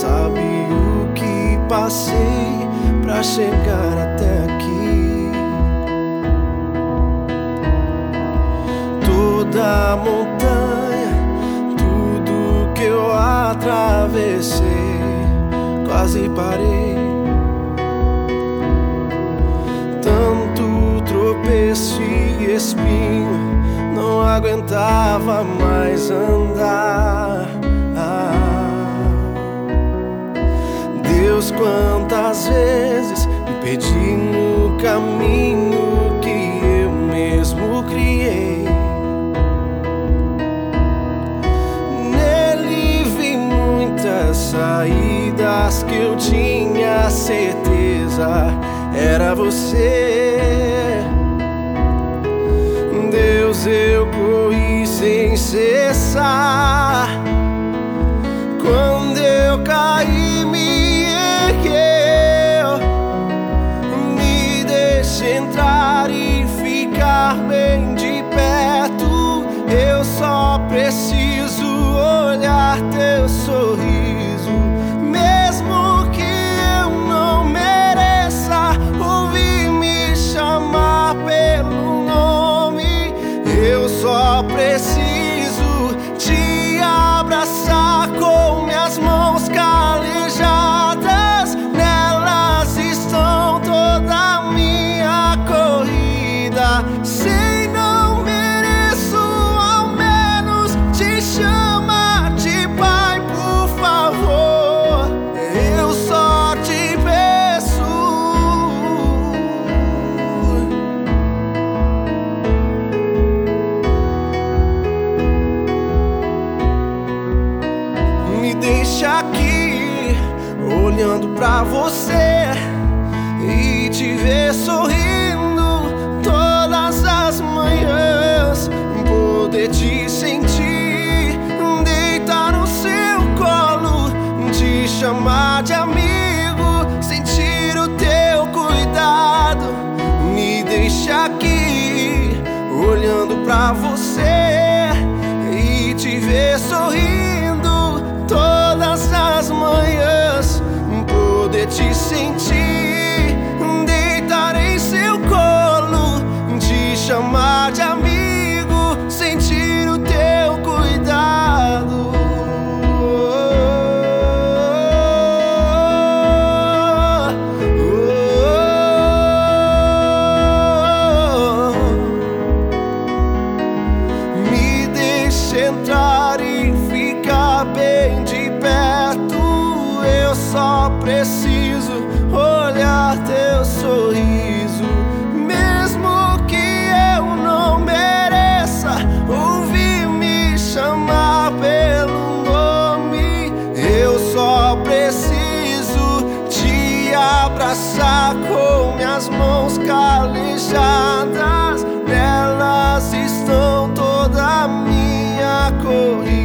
sabe o que passei pra chegar até aqui. Toda montanha, tudo que eu atravessei, quase parei. Tanto tropeço e espinho, não aguentava mais andar. Que eu tinha certeza era você. Deus, eu corri sem cessar. Quando eu caí, deixa aqui olhando pra você e te ver sorrindo todas as manhãs, poder te sentir, deitar no seu colo, te chamar de amigo, sentir o teu cuidado. Me deixa aqui olhando pra você te sentir, deitar em seu colo, te chamar de amigo, sentir o teu cuidado. Me deixe entrar e ficar bem de perto. Eu só preciso olhar teu sorriso. Mesmo que eu não mereça ouvir me chamar pelo nome, eu só preciso te abraçar com minhas mãos calejadas. Nelas estão toda a minha corrida.